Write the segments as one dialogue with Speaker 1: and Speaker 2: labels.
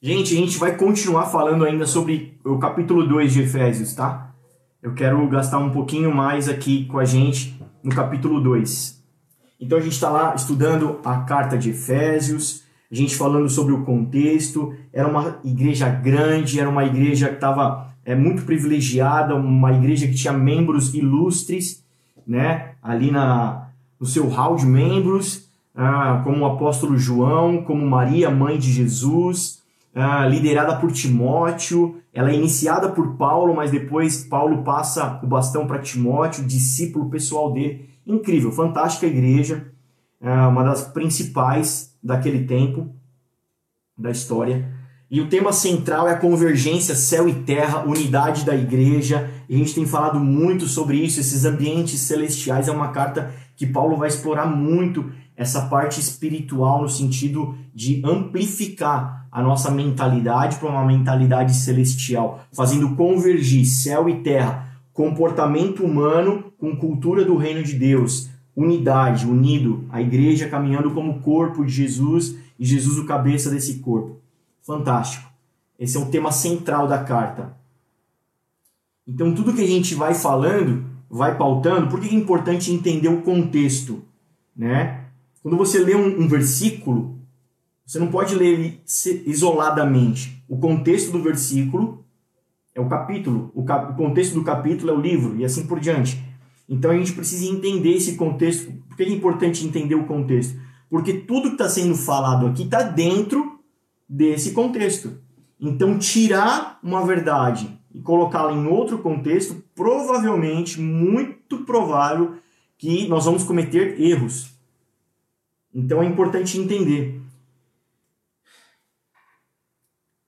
Speaker 1: Gente, a gente vai continuar falando ainda sobre o capítulo 2 de Efésios, tá? Eu quero gastar um pouquinho mais aqui com a gente no capítulo 2. Então a gente está lá estudando a carta de Efésios, a gente falando sobre o contexto. Era uma igreja grande, era uma igreja que estava é, muito privilegiada, uma igreja que tinha membros ilustres, né? Ali na, no seu hall de membros, ah, como o apóstolo João, como Maria, mãe de Jesus, ah, liderada por Timóteo. Ela é iniciada por Paulo, mas depois Paulo passa o bastão para Timóteo, discípulo pessoal dele. Incrível, fantástica igreja, ah, uma das principais daquele tempo da história. E o tema central é a convergência céu e terra, unidade da igreja. E a gente tem falado muito sobre isso, esses ambientes celestiais. É uma carta que Paulo vai explorar muito essa parte espiritual no sentido de amplificar a nossa mentalidade para uma mentalidade celestial, fazendo convergir céu e terra, comportamento humano com cultura do reino de Deus, unidade, unido, a igreja caminhando como corpo de Jesus e Jesus o cabeça desse corpo. Fantástico. Esse é o tema central da carta. Então, tudo que a gente vai falando, vai pautando, por que é importante entender o contexto? Né? Quando você lê um, um versículo, você não pode ler ele isoladamente. O contexto do versículo é o capítulo, o, cap, o contexto do capítulo é o livro, e assim por diante. Então a gente precisa entender esse contexto. Por que é importante entender o contexto? Porque tudo que está sendo falado aqui está dentro desse contexto. Então, tirar uma verdade e colocá-la em outro contexto, provavelmente, muito provável que nós vamos cometer erros. Então, é importante entender.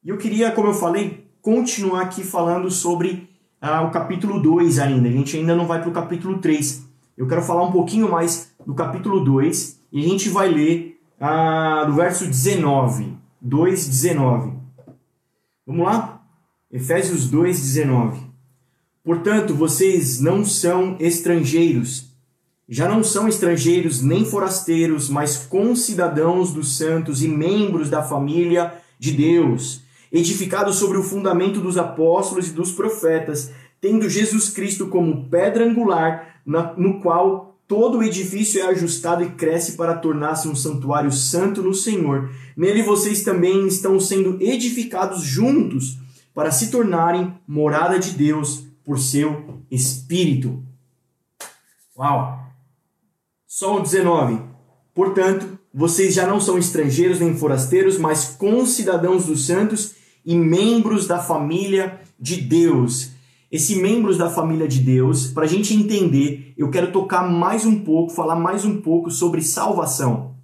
Speaker 1: E eu queria, como eu falei, continuar aqui falando sobre ah, o capítulo 2 ainda. A gente ainda não vai para o capítulo 3. Eu quero falar um pouquinho mais do capítulo 2 e a gente vai ler ah, do verso 19. 2,19. Vamos lá? Efésios 2,19. Portanto, vocês não são estrangeiros. Já não são estrangeiros nem forasteiros, mas concidadãos dos santos e membros da família de Deus, edificados sobre o fundamento dos apóstolos e dos profetas, tendo Jesus Cristo como pedra angular, no qual Todo o edifício é ajustado e cresce para tornar-se um santuário santo no Senhor. Nele vocês também estão sendo edificados juntos para se tornarem morada de Deus por seu Espírito. Uau! Só o 19. Portanto, vocês já não são estrangeiros nem forasteiros, mas concidadãos dos santos e membros da família de Deus esse membros da família de Deus, para a gente entender, eu quero tocar mais um pouco, falar mais um pouco sobre salvação.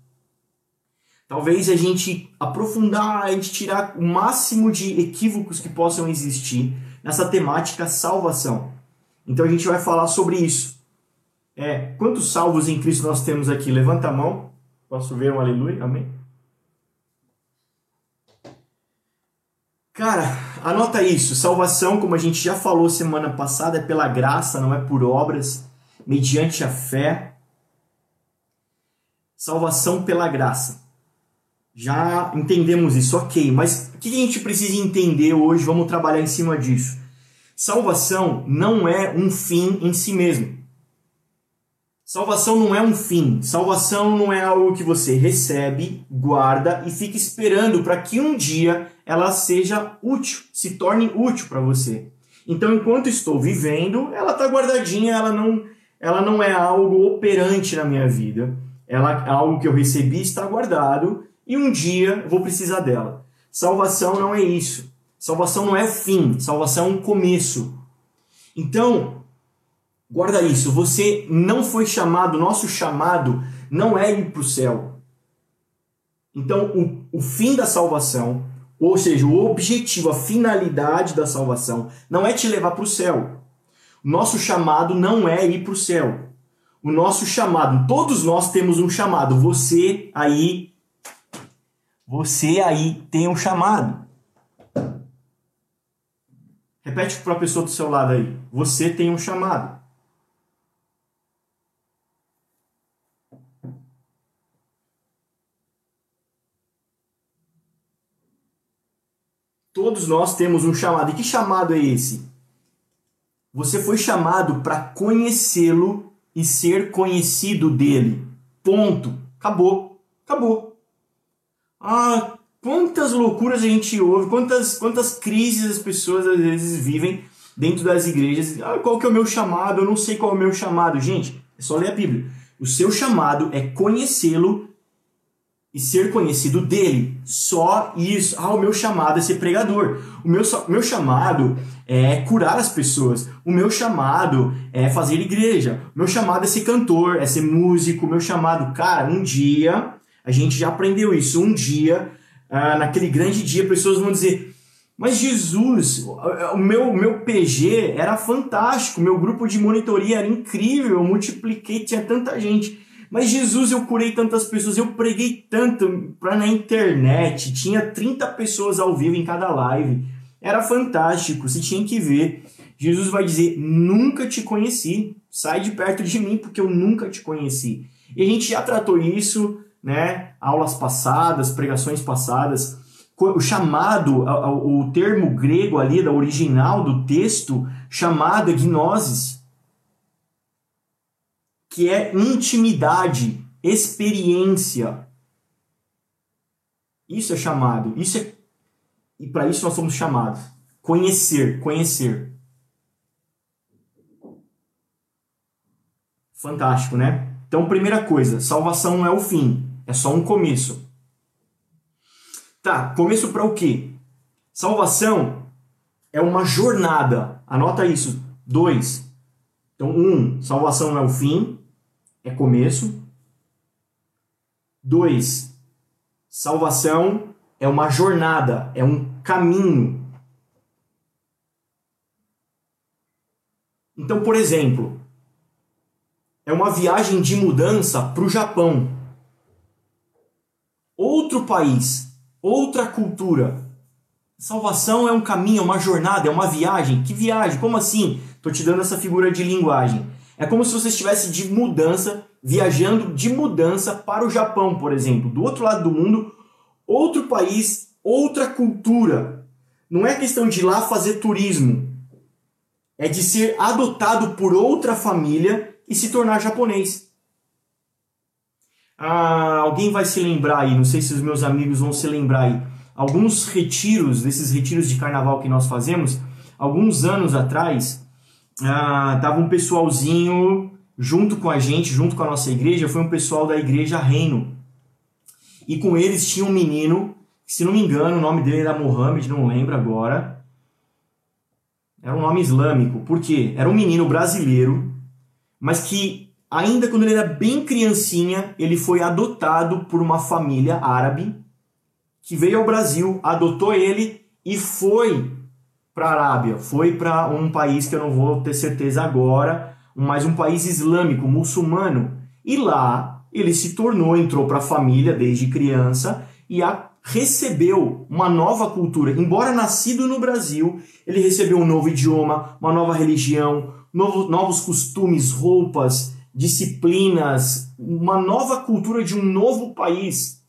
Speaker 1: Talvez a gente aprofundar, a gente tirar o máximo de equívocos que possam existir nessa temática salvação. Então a gente vai falar sobre isso. É, quantos salvos em Cristo nós temos aqui? Levanta a mão. Posso ver um aleluia? Amém. Cara, anota isso. Salvação, como a gente já falou semana passada, é pela graça, não é por obras, mediante a fé. Salvação pela graça. Já entendemos isso, ok, mas o que a gente precisa entender hoje? Vamos trabalhar em cima disso. Salvação não é um fim em si mesmo. Salvação não é um fim. Salvação não é algo que você recebe, guarda e fica esperando para que um dia ela seja útil, se torne útil para você. Então, enquanto estou vivendo, ela está guardadinha, ela não, ela não é algo operante na minha vida. Ela algo que eu recebi, está guardado e um dia vou precisar dela. Salvação não é isso. Salvação não é fim, salvação é um começo. Então, guarda isso, você não foi chamado, nosso chamado não é ir para o céu. Então, o, o fim da salvação ou seja, o objetivo, a finalidade da salvação não é te levar para o céu. Nosso chamado não é ir para o céu. O nosso chamado, todos nós temos um chamado. Você aí, você aí tem um chamado. Repete para a pessoa do seu lado aí. Você tem um chamado. Todos nós temos um chamado. E que chamado é esse? Você foi chamado para conhecê-lo e ser conhecido dele. Ponto. Acabou. Acabou. Ah, quantas loucuras a gente ouve, quantas, quantas crises as pessoas às vezes vivem dentro das igrejas. Ah, qual que é o meu chamado? Eu não sei qual é o meu chamado. Gente, é só ler a Bíblia. O seu chamado é conhecê-lo e ser conhecido dele. Só isso. Ah, o meu chamado é ser pregador. O meu, meu chamado é curar as pessoas. O meu chamado é fazer igreja. O meu chamado é ser cantor, é ser músico. O meu chamado, cara, um dia, a gente já aprendeu isso. Um dia, ah, naquele grande dia, pessoas vão dizer: Mas Jesus, o meu, meu PG era fantástico, meu grupo de monitoria era incrível, eu multipliquei, tinha tanta gente. Mas Jesus, eu curei tantas pessoas, eu preguei tanto para na internet, tinha 30 pessoas ao vivo em cada live. Era fantástico, você tinha que ver. Jesus vai dizer: Nunca te conheci, sai de perto de mim, porque eu nunca te conheci. E a gente já tratou isso, né? Aulas passadas, pregações passadas. O chamado, o termo grego ali, da original do texto, chamado é gnosis que é intimidade, experiência. Isso é chamado. Isso é e para isso nós somos chamados. Conhecer, conhecer. Fantástico, né? Então, primeira coisa, salvação não é o fim, é só um começo. Tá, começo para o quê? Salvação é uma jornada. Anota isso. Dois. Então, um, salvação não é o fim é começo. Dois, salvação é uma jornada, é um caminho. Então, por exemplo, é uma viagem de mudança para o Japão. Outro país, outra cultura. Salvação é um caminho, é uma jornada, é uma viagem. Que viagem? Como assim? Estou te dando essa figura de linguagem. É como se você estivesse de mudança, viajando de mudança para o Japão, por exemplo, do outro lado do mundo, outro país, outra cultura. Não é questão de ir lá fazer turismo, é de ser adotado por outra família e se tornar japonês. Ah, alguém vai se lembrar aí, não sei se os meus amigos vão se lembrar aí, alguns retiros, desses retiros de carnaval que nós fazemos, alguns anos atrás, ah, tava um pessoalzinho junto com a gente, junto com a nossa igreja, foi um pessoal da igreja Reino. E com eles tinha um menino, se não me engano, o nome dele era Mohamed, não lembro agora. Era um nome islâmico. Por quê? Era um menino brasileiro, mas que ainda quando ele era bem criancinha, ele foi adotado por uma família árabe que veio ao Brasil, adotou ele e foi para a Arábia, foi para um país que eu não vou ter certeza agora, mas um país islâmico, muçulmano. E lá ele se tornou, entrou para a família desde criança e a recebeu uma nova cultura. Embora nascido no Brasil, ele recebeu um novo idioma, uma nova religião, novo, novos costumes, roupas, disciplinas, uma nova cultura de um novo país.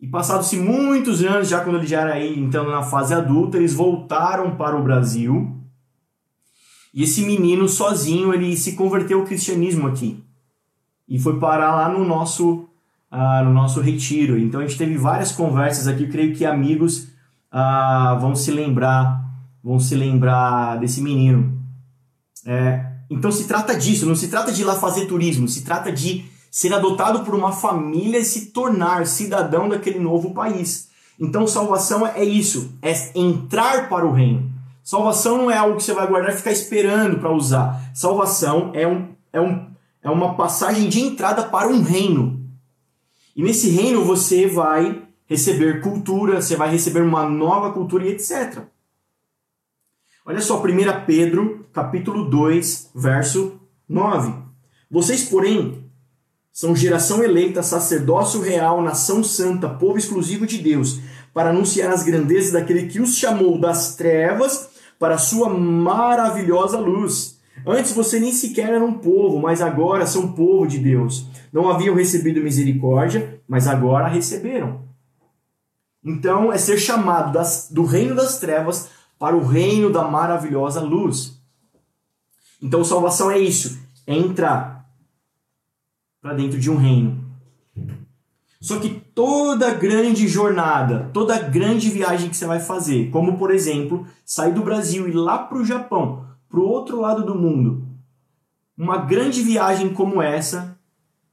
Speaker 1: E passados-se muitos anos, já quando ele já era entrando na fase adulta, eles voltaram para o Brasil. E esse menino sozinho, ele se converteu ao cristianismo aqui. E foi parar lá no nosso, uh, no nosso retiro. Então a gente teve várias conversas aqui, eu creio que amigos uh, vão se lembrar, vão se lembrar desse menino. É, então se trata disso, não se trata de ir lá fazer turismo, se trata de ser adotado por uma família e se tornar cidadão daquele novo país. Então, salvação é isso, é entrar para o reino. Salvação não é algo que você vai guardar e ficar esperando para usar. Salvação é, um, é, um, é uma passagem de entrada para um reino. E nesse reino você vai receber cultura, você vai receber uma nova cultura e etc. Olha só, 1 Pedro, capítulo 2, verso 9. Vocês, porém, são geração eleita, sacerdócio real, nação santa, povo exclusivo de Deus, para anunciar as grandezas daquele que os chamou das trevas para a sua maravilhosa luz. Antes você nem sequer era um povo, mas agora são povo de Deus. Não haviam recebido misericórdia, mas agora receberam. Então, é ser chamado das, do reino das trevas para o reino da maravilhosa luz. Então, salvação é isso: é entrar para dentro de um reino. Só que toda grande jornada, toda grande viagem que você vai fazer, como por exemplo, sair do Brasil e ir lá para o Japão, para o outro lado do mundo, uma grande viagem como essa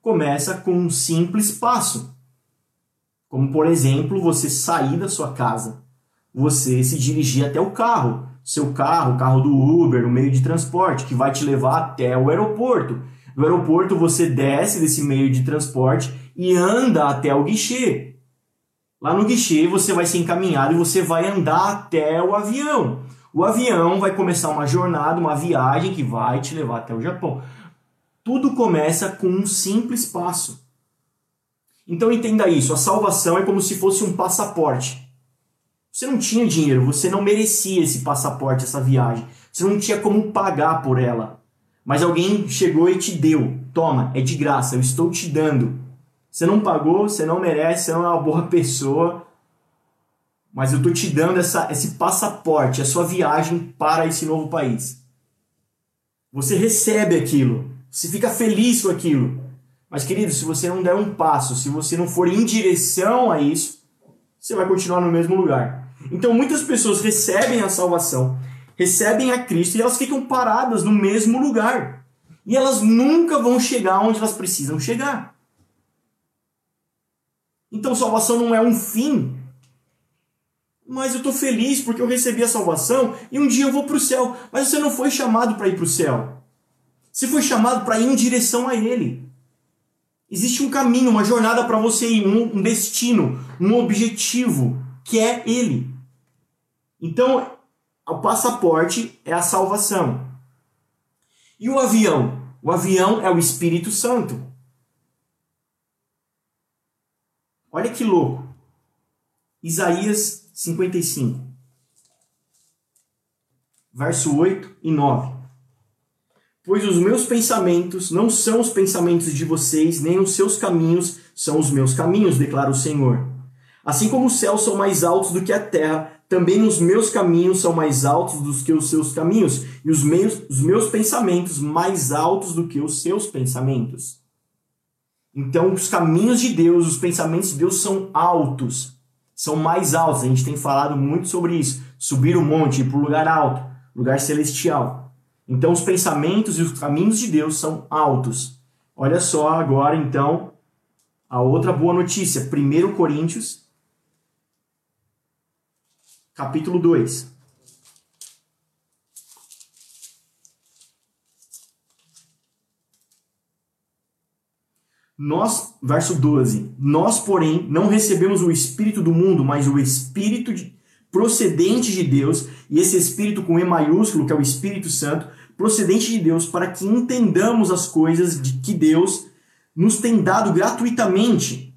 Speaker 1: começa com um simples passo. Como por exemplo, você sair da sua casa, você se dirigir até o carro, seu carro, o carro do Uber, o meio de transporte que vai te levar até o aeroporto. Do aeroporto você desce desse meio de transporte e anda até o guichê. Lá no guichê você vai ser encaminhado e você vai andar até o avião. O avião vai começar uma jornada, uma viagem que vai te levar até o Japão. Tudo começa com um simples passo. Então entenda isso, a salvação é como se fosse um passaporte. Você não tinha dinheiro, você não merecia esse passaporte, essa viagem. Você não tinha como pagar por ela. Mas alguém chegou e te deu. Toma, é de graça, eu estou te dando. Você não pagou, você não merece, você não é uma boa pessoa. Mas eu estou te dando essa, esse passaporte, a sua viagem para esse novo país. Você recebe aquilo, você fica feliz com aquilo. Mas, querido, se você não der um passo, se você não for em direção a isso, você vai continuar no mesmo lugar. Então, muitas pessoas recebem a salvação, recebem a Cristo e elas ficam paradas no mesmo lugar. E elas nunca vão chegar onde elas precisam chegar. Então salvação não é um fim. Mas eu estou feliz porque eu recebi a salvação e um dia eu vou para o céu. Mas você não foi chamado para ir para o céu. Você foi chamado para ir em direção a Ele. Existe um caminho, uma jornada para você ir, um destino, um objetivo, que é Ele. Então, o passaporte é a salvação. E o avião? O avião é o Espírito Santo. Olha que louco. Isaías 55, verso 8 e 9. Pois os meus pensamentos não são os pensamentos de vocês, nem os seus caminhos são os meus caminhos, declara o Senhor. Assim como os céus são mais altos do que a terra, também os meus caminhos são mais altos do que os seus caminhos, e os meus, os meus pensamentos mais altos do que os seus pensamentos. Então, os caminhos de Deus, os pensamentos de Deus são altos, são mais altos. A gente tem falado muito sobre isso. Subir o monte, ir para o lugar alto, lugar celestial. Então, os pensamentos e os caminhos de Deus são altos. Olha só agora, então, a outra boa notícia. 1 Coríntios, capítulo 2. Nós, verso 12, nós, porém, não recebemos o Espírito do mundo, mas o Espírito de, procedente de Deus, e esse Espírito com E maiúsculo, que é o Espírito Santo, procedente de Deus, para que entendamos as coisas de que Deus nos tem dado gratuitamente.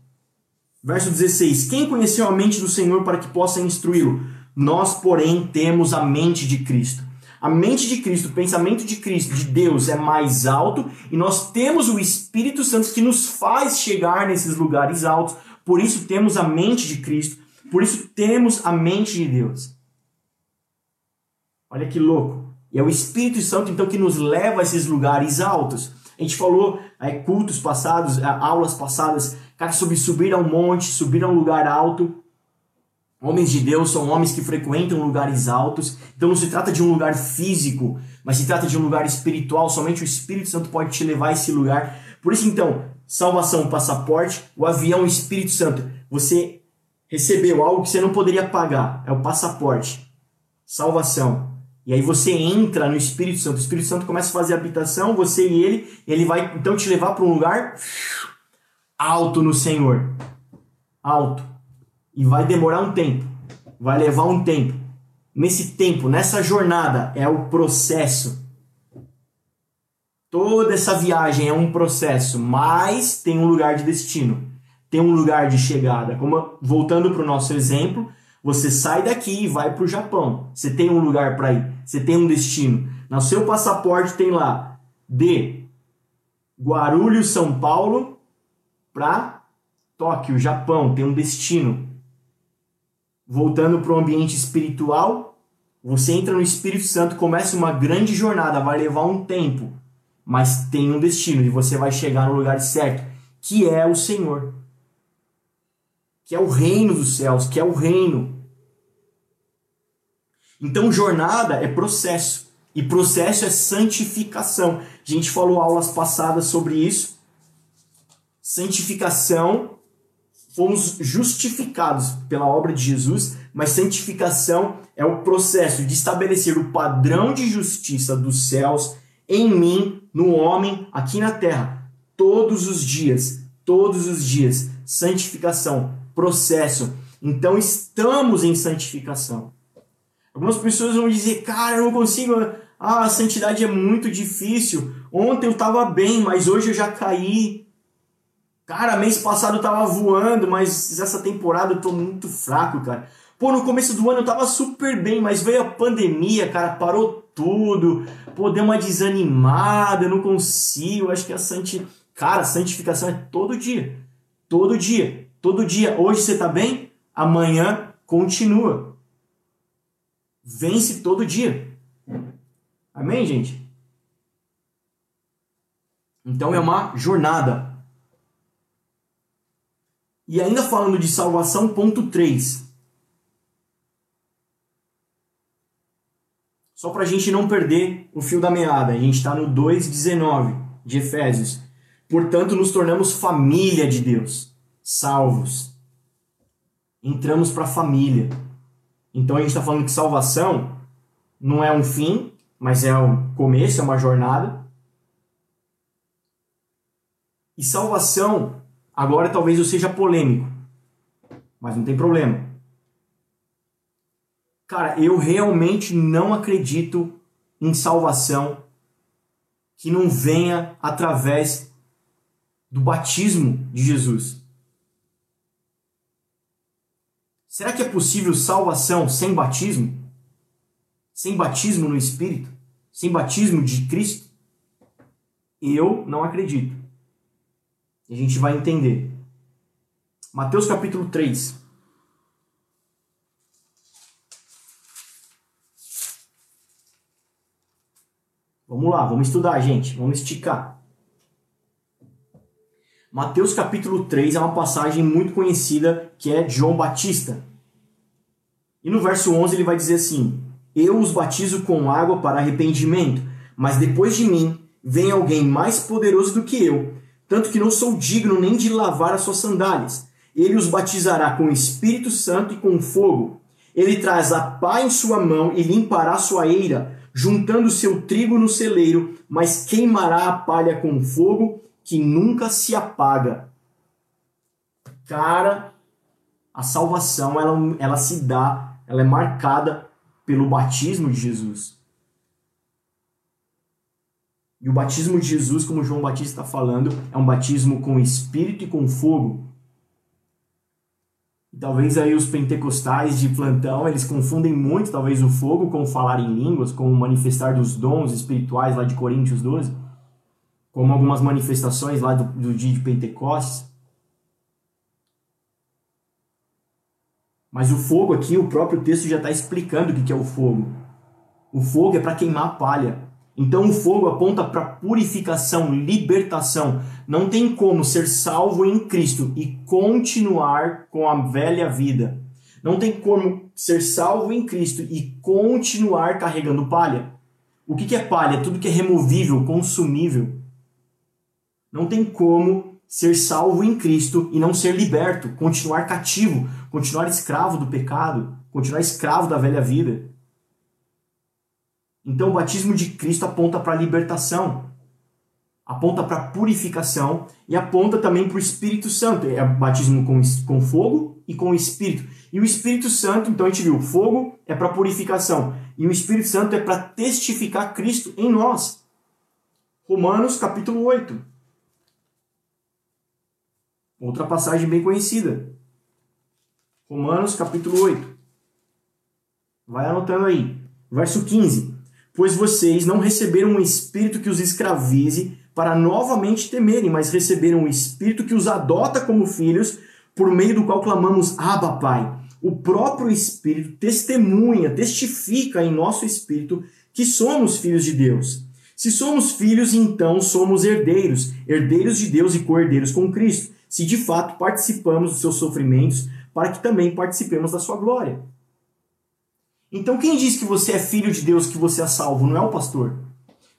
Speaker 1: Verso 16: Quem conheceu a mente do Senhor para que possa instruí-lo? Nós, porém, temos a mente de Cristo. A mente de Cristo, o pensamento de Cristo, de Deus, é mais alto e nós temos o Espírito Santo que nos faz chegar nesses lugares altos. Por isso temos a mente de Cristo, por isso temos a mente de Deus. Olha que louco. E é o Espírito Santo então que nos leva a esses lugares altos. A gente falou é, cultos passados, é, aulas passadas, cara, sobre subir a um monte, subir a um lugar alto. Homens de Deus são homens que frequentam lugares altos. Então não se trata de um lugar físico, mas se trata de um lugar espiritual. Somente o Espírito Santo pode te levar a esse lugar. Por isso, então, salvação, passaporte, o avião, o Espírito Santo. Você recebeu algo que você não poderia pagar. É o passaporte. Salvação. E aí você entra no Espírito Santo. O Espírito Santo começa a fazer habitação, você e ele. E ele vai então te levar para um lugar alto no Senhor. Alto. E vai demorar um tempo, vai levar um tempo. Nesse tempo, nessa jornada, é o processo. Toda essa viagem é um processo, mas tem um lugar de destino, tem um lugar de chegada. Como voltando para o nosso exemplo, você sai daqui e vai para o Japão. Você tem um lugar para ir, você tem um destino. No seu passaporte tem lá de Guarulhos, São Paulo, para Tóquio, Japão. Tem um destino. Voltando para o ambiente espiritual, você entra no Espírito Santo, começa uma grande jornada, vai levar um tempo, mas tem um destino e você vai chegar no lugar certo, que é o Senhor. Que é o reino dos céus, que é o reino. Então, jornada é processo. E processo é santificação. A gente falou aulas passadas sobre isso. Santificação, fomos justificados pela obra de Jesus, mas santificação é o processo de estabelecer o padrão de justiça dos céus em mim, no homem, aqui na terra, todos os dias. Todos os dias. Santificação, processo. Então estamos em santificação. Algumas pessoas vão dizer, cara, eu não consigo ah, a santidade é muito difícil. Ontem eu estava bem, mas hoje eu já caí. Cara, mês passado eu tava voando, mas essa temporada eu tô muito fraco, cara. Pô, no começo do ano eu tava super bem, mas veio a pandemia, cara, parou tudo. Pô, deu uma desanimada, eu não consigo. Acho que a santi... Cara, santificação é todo dia. Todo dia. Todo dia. Hoje você tá bem? Amanhã continua. Vence todo dia. Amém, gente? Então é uma jornada. E ainda falando de salvação, ponto 3. Só para a gente não perder o fio da meada, a gente está no 2,19 de Efésios. Portanto, nos tornamos família de Deus, salvos. Entramos para a família. Então a gente está falando que salvação não é um fim, mas é um começo, é uma jornada. E salvação, agora talvez eu seja polêmico, mas não tem problema. Cara, eu realmente não acredito em salvação que não venha através do batismo de Jesus. Será que é possível salvação sem batismo? sem batismo no Espírito, sem batismo de Cristo? Eu não acredito. A gente vai entender. Mateus capítulo 3. Vamos lá, vamos estudar, gente. Vamos esticar. Mateus capítulo 3 é uma passagem muito conhecida que é João Batista. E no verso 11 ele vai dizer assim: eu os batizo com água para arrependimento, mas depois de mim vem alguém mais poderoso do que eu, tanto que não sou digno nem de lavar as suas sandálias. Ele os batizará com o Espírito Santo e com fogo. Ele traz a pá em sua mão e limpará sua eira, juntando seu trigo no celeiro, mas queimará a palha com fogo que nunca se apaga. Cara, a salvação ela, ela se dá, ela é marcada pelo batismo de Jesus. E o batismo de Jesus, como João Batista está falando, é um batismo com espírito e com fogo. Talvez aí os pentecostais de plantão, eles confundem muito talvez o fogo com falar em línguas, com o manifestar dos dons espirituais lá de Coríntios 12, como algumas manifestações lá do, do dia de Pentecostes. Mas o fogo aqui, o próprio texto já está explicando o que é o fogo. O fogo é para queimar palha. Então o fogo aponta para purificação, libertação. Não tem como ser salvo em Cristo e continuar com a velha vida. Não tem como ser salvo em Cristo e continuar carregando palha. O que é palha? Tudo que é removível, consumível. Não tem como ser salvo em Cristo e não ser liberto, continuar cativo, continuar escravo do pecado, continuar escravo da velha vida. Então o batismo de Cristo aponta para a libertação, aponta para a purificação e aponta também para o Espírito Santo. É batismo com, com fogo e com o Espírito. E o Espírito Santo, então a gente viu, o fogo é para purificação e o Espírito Santo é para testificar Cristo em nós. Romanos capítulo 8. Outra passagem bem conhecida. Romanos capítulo 8. Vai anotando aí. Verso 15. Pois vocês não receberam um espírito que os escravize para novamente temerem, mas receberam um espírito que os adota como filhos, por meio do qual clamamos: Abba, Pai. o próprio Espírito testemunha, testifica em nosso espírito que somos filhos de Deus. Se somos filhos, então somos herdeiros, herdeiros de Deus e co-herdeiros com Cristo, se de fato participamos dos seus sofrimentos, para que também participemos da sua glória. Então, quem diz que você é filho de Deus, que você é salvo, não é o pastor.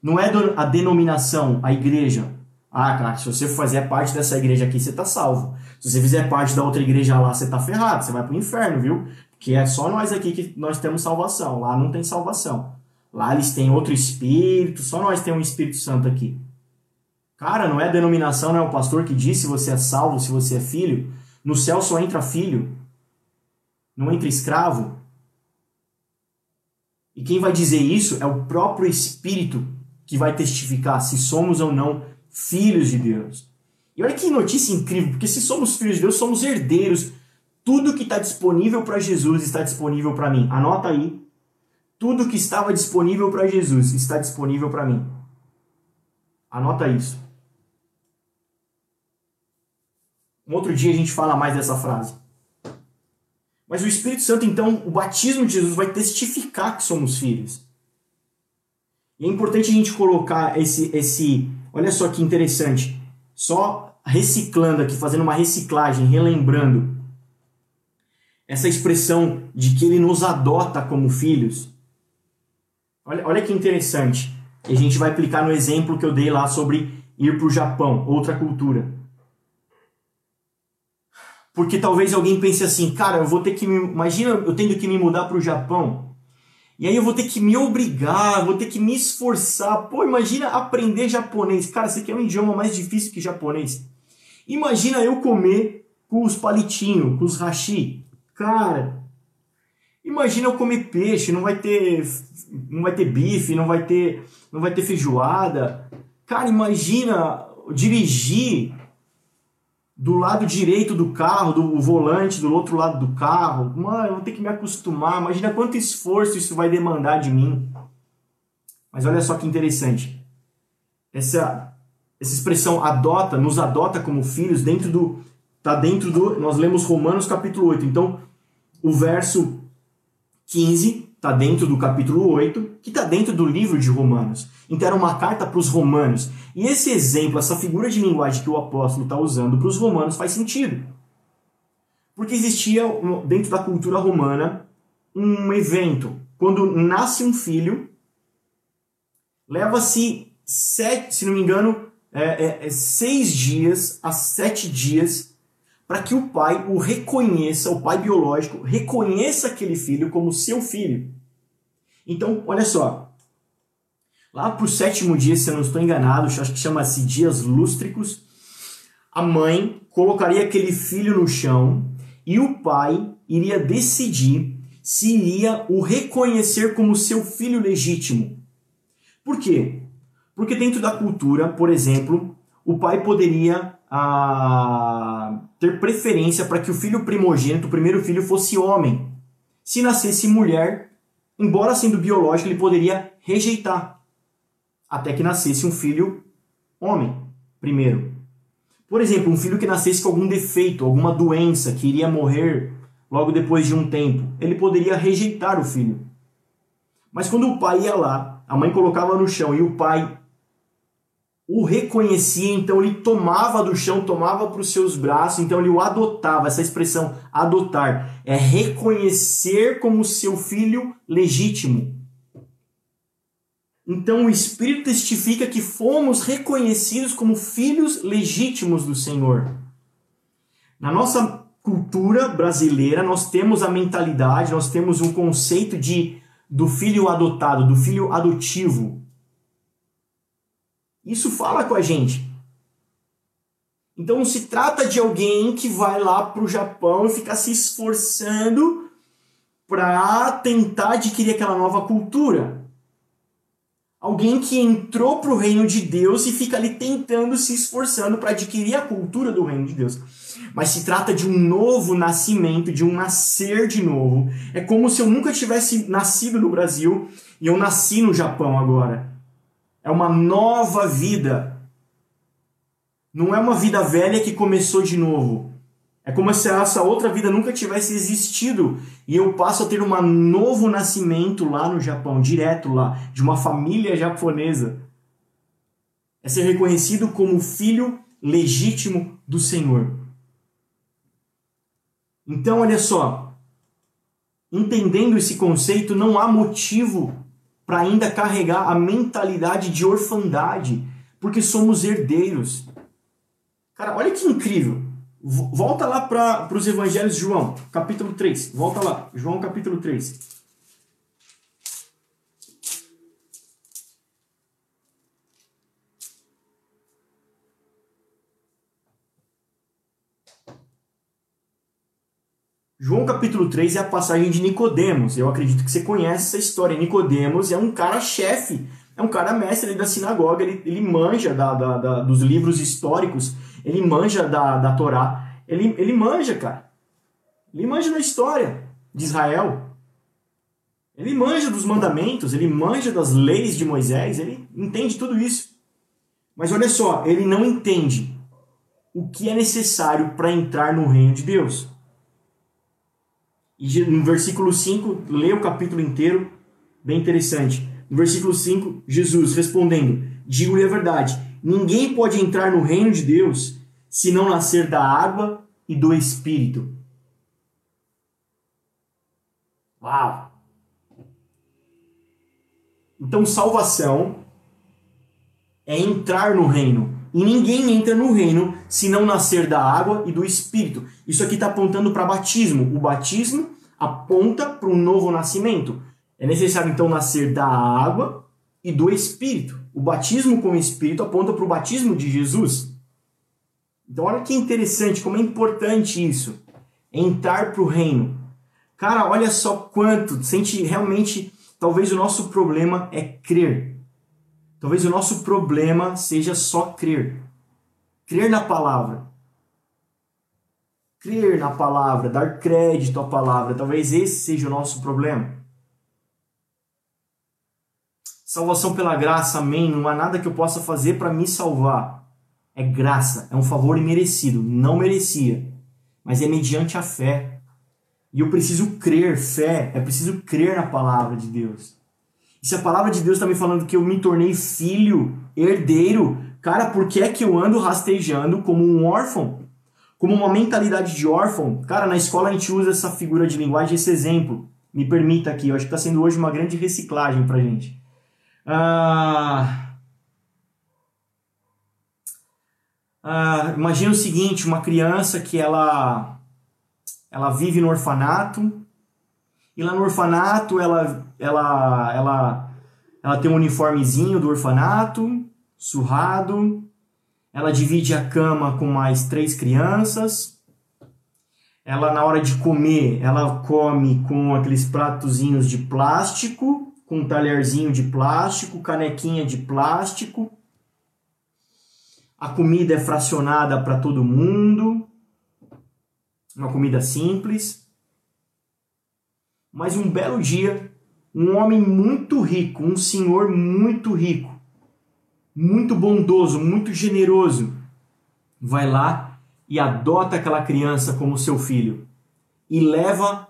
Speaker 1: Não é a denominação, a igreja. Ah, cara, se você fazer parte dessa igreja aqui, você tá salvo. Se você fizer parte da outra igreja lá, você tá ferrado, você vai pro inferno, viu? Porque é só nós aqui que nós temos salvação. Lá não tem salvação. Lá eles têm outro espírito, só nós temos um Espírito Santo aqui. Cara, não é a denominação, não é o pastor que diz se você é salvo, se você é filho. No céu só entra filho, não entra escravo. E quem vai dizer isso é o próprio Espírito que vai testificar se somos ou não filhos de Deus. E olha que notícia incrível, porque se somos filhos de Deus, somos herdeiros. Tudo que está disponível para Jesus está disponível para mim. Anota aí. Tudo que estava disponível para Jesus está disponível para mim. Anota isso. Um outro dia a gente fala mais dessa frase. Mas o Espírito Santo, então, o batismo de Jesus vai testificar que somos filhos. E é importante a gente colocar esse, esse. Olha só que interessante. Só reciclando aqui, fazendo uma reciclagem, relembrando essa expressão de que ele nos adota como filhos. Olha, olha que interessante. E a gente vai aplicar no exemplo que eu dei lá sobre ir para o Japão, outra cultura. Porque talvez alguém pense assim, cara, eu vou ter que me. Imagina eu tendo que me mudar para o Japão. E aí eu vou ter que me obrigar, vou ter que me esforçar. Pô, imagina aprender japonês. Cara, isso aqui é um idioma mais difícil que japonês. Imagina eu comer com os palitinhos, com os hashi. Cara, imagina eu comer peixe, não vai ter não vai ter bife, não vai ter não vai ter feijoada. Cara, imagina dirigir do lado direito do carro, do volante do outro lado do carro. Mano, eu vou ter que me acostumar. Imagina quanto esforço isso vai demandar de mim. Mas olha só que interessante. Essa, essa expressão adota, nos adota como filhos dentro do tá dentro do nós lemos Romanos capítulo 8. Então, o verso 15 está dentro do capítulo 8, que está dentro do livro de Romanos. Então era uma carta para os romanos. E esse exemplo, essa figura de linguagem que o apóstolo está usando para os romanos faz sentido. Porque existia dentro da cultura romana um evento. Quando nasce um filho, leva-se, se não me engano, é, é, é seis dias a sete dias para que o pai o reconheça, o pai biológico, reconheça aquele filho como seu filho. Então, olha só. Lá para o sétimo dia, se eu não estou enganado, acho que chama-se dias lústricos, a mãe colocaria aquele filho no chão e o pai iria decidir se iria o reconhecer como seu filho legítimo. Por quê? Porque dentro da cultura, por exemplo, o pai poderia a ter preferência para que o filho primogênito, o primeiro filho, fosse homem. Se nascesse mulher, embora sendo biológico, ele poderia rejeitar até que nascesse um filho homem, primeiro. Por exemplo, um filho que nascesse com algum defeito, alguma doença, que iria morrer logo depois de um tempo, ele poderia rejeitar o filho. Mas quando o pai ia lá, a mãe colocava no chão e o pai o reconhecia, então ele tomava do chão, tomava para os seus braços, então ele o adotava. Essa expressão adotar é reconhecer como seu filho legítimo. Então o Espírito testifica que fomos reconhecidos como filhos legítimos do Senhor. Na nossa cultura brasileira, nós temos a mentalidade, nós temos um conceito de do filho adotado, do filho adotivo. Isso fala com a gente. Então não se trata de alguém que vai lá para o Japão e ficar se esforçando para tentar adquirir aquela nova cultura. Alguém que entrou para o reino de Deus e fica ali tentando, se esforçando para adquirir a cultura do reino de Deus. Mas se trata de um novo nascimento, de um nascer de novo. É como se eu nunca tivesse nascido no Brasil e eu nasci no Japão agora. É uma nova vida. Não é uma vida velha que começou de novo. É como se essa outra vida nunca tivesse existido e eu passo a ter um novo nascimento lá no Japão, direto lá, de uma família japonesa. É ser reconhecido como filho legítimo do Senhor. Então, olha só, entendendo esse conceito, não há motivo para ainda carregar a mentalidade de orfandade, porque somos herdeiros. Cara, olha que incrível. Volta lá para os evangelhos de João, capítulo 3. Volta lá, João capítulo 3. João capítulo 3 é a passagem de Nicodemos. Eu acredito que você conhece essa história. Nicodemos é um cara chefe, é um cara mestre da sinagoga, ele, ele manja da, da, da, dos livros históricos, ele manja da, da Torá, ele, ele manja, cara. Ele manja da história de Israel. Ele manja dos mandamentos, ele manja das leis de Moisés, ele entende tudo isso. Mas olha só, ele não entende o que é necessário para entrar no reino de Deus. No versículo 5, lê o capítulo inteiro, bem interessante. No versículo 5, Jesus respondendo: Digo-lhe a verdade, ninguém pode entrar no reino de Deus se não nascer da água e do Espírito. Uau! Então, salvação é entrar no reino. E ninguém entra no reino se não nascer da água e do Espírito. Isso aqui está apontando para batismo. O batismo aponta para um novo nascimento. É necessário então nascer da água e do Espírito. O batismo com o Espírito aponta para o batismo de Jesus. Então, olha que interessante, como é importante isso. Entrar para o reino. Cara, olha só quanto. Sente realmente. Talvez o nosso problema é crer. Talvez o nosso problema seja só crer. Crer na palavra. Crer na palavra, dar crédito à palavra. Talvez esse seja o nosso problema. Salvação pela graça, amém. Não há nada que eu possa fazer para me salvar. É graça, é um favor imerecido. Não merecia, mas é mediante a fé. E eu preciso crer, fé, é preciso crer na palavra de Deus. E se a palavra de Deus está me falando que eu me tornei filho, herdeiro, cara, por que é que eu ando rastejando como um órfão? Como uma mentalidade de órfão? Cara, na escola a gente usa essa figura de linguagem, esse exemplo. Me permita aqui, eu acho que está sendo hoje uma grande reciclagem pra gente. Ah, ah, imagina o seguinte, uma criança que ela, ela vive no orfanato, e lá no orfanato ela, ela, ela, ela tem um uniformezinho do orfanato, surrado. Ela divide a cama com mais três crianças. Ela, na hora de comer, ela come com aqueles pratozinhos de plástico, com um talherzinho de plástico, canequinha de plástico. A comida é fracionada para todo mundo. Uma comida simples. Mas um belo dia, um homem muito rico, um senhor muito rico, muito bondoso, muito generoso, vai lá e adota aquela criança como seu filho e leva